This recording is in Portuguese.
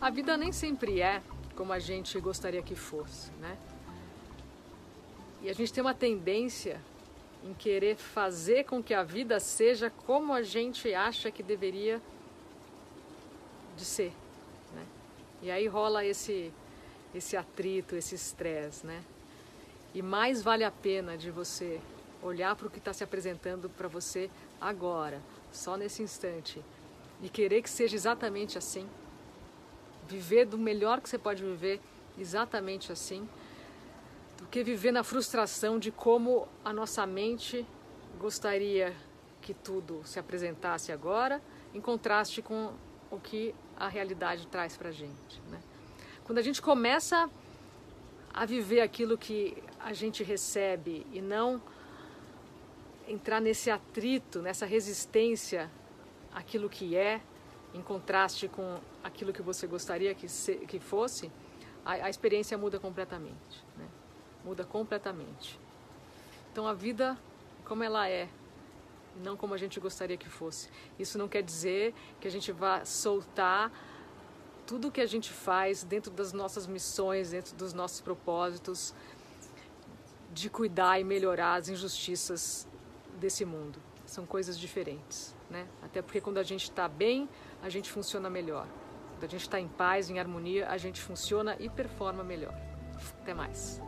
A vida nem sempre é como a gente gostaria que fosse, né? E a gente tem uma tendência em querer fazer com que a vida seja como a gente acha que deveria de ser, né? E aí rola esse esse atrito, esse estresse, né? E mais vale a pena de você olhar para o que está se apresentando para você agora, só nesse instante, e querer que seja exatamente assim viver do melhor que você pode viver exatamente assim, do que viver na frustração de como a nossa mente gostaria que tudo se apresentasse agora, em contraste com o que a realidade traz para a gente. Né? Quando a gente começa a viver aquilo que a gente recebe e não entrar nesse atrito, nessa resistência àquilo que é, em contraste com aquilo que você gostaria que, se, que fosse, a, a, experiência muda completamente. Né? Muda completamente. Então a vida, como ela é, não como a gente gostaria que fosse. Isso não quer dizer que a gente vá soltar tudo que a gente faz dentro das nossas missões, dentro dos nossos propósitos, de cuidar e melhorar as injustiças desse mundo. São coisas diferentes, né? Até porque quando a gente está bem, a gente funciona melhor. Quando a gente está em paz, em harmonia, a gente funciona e performa melhor. Até mais.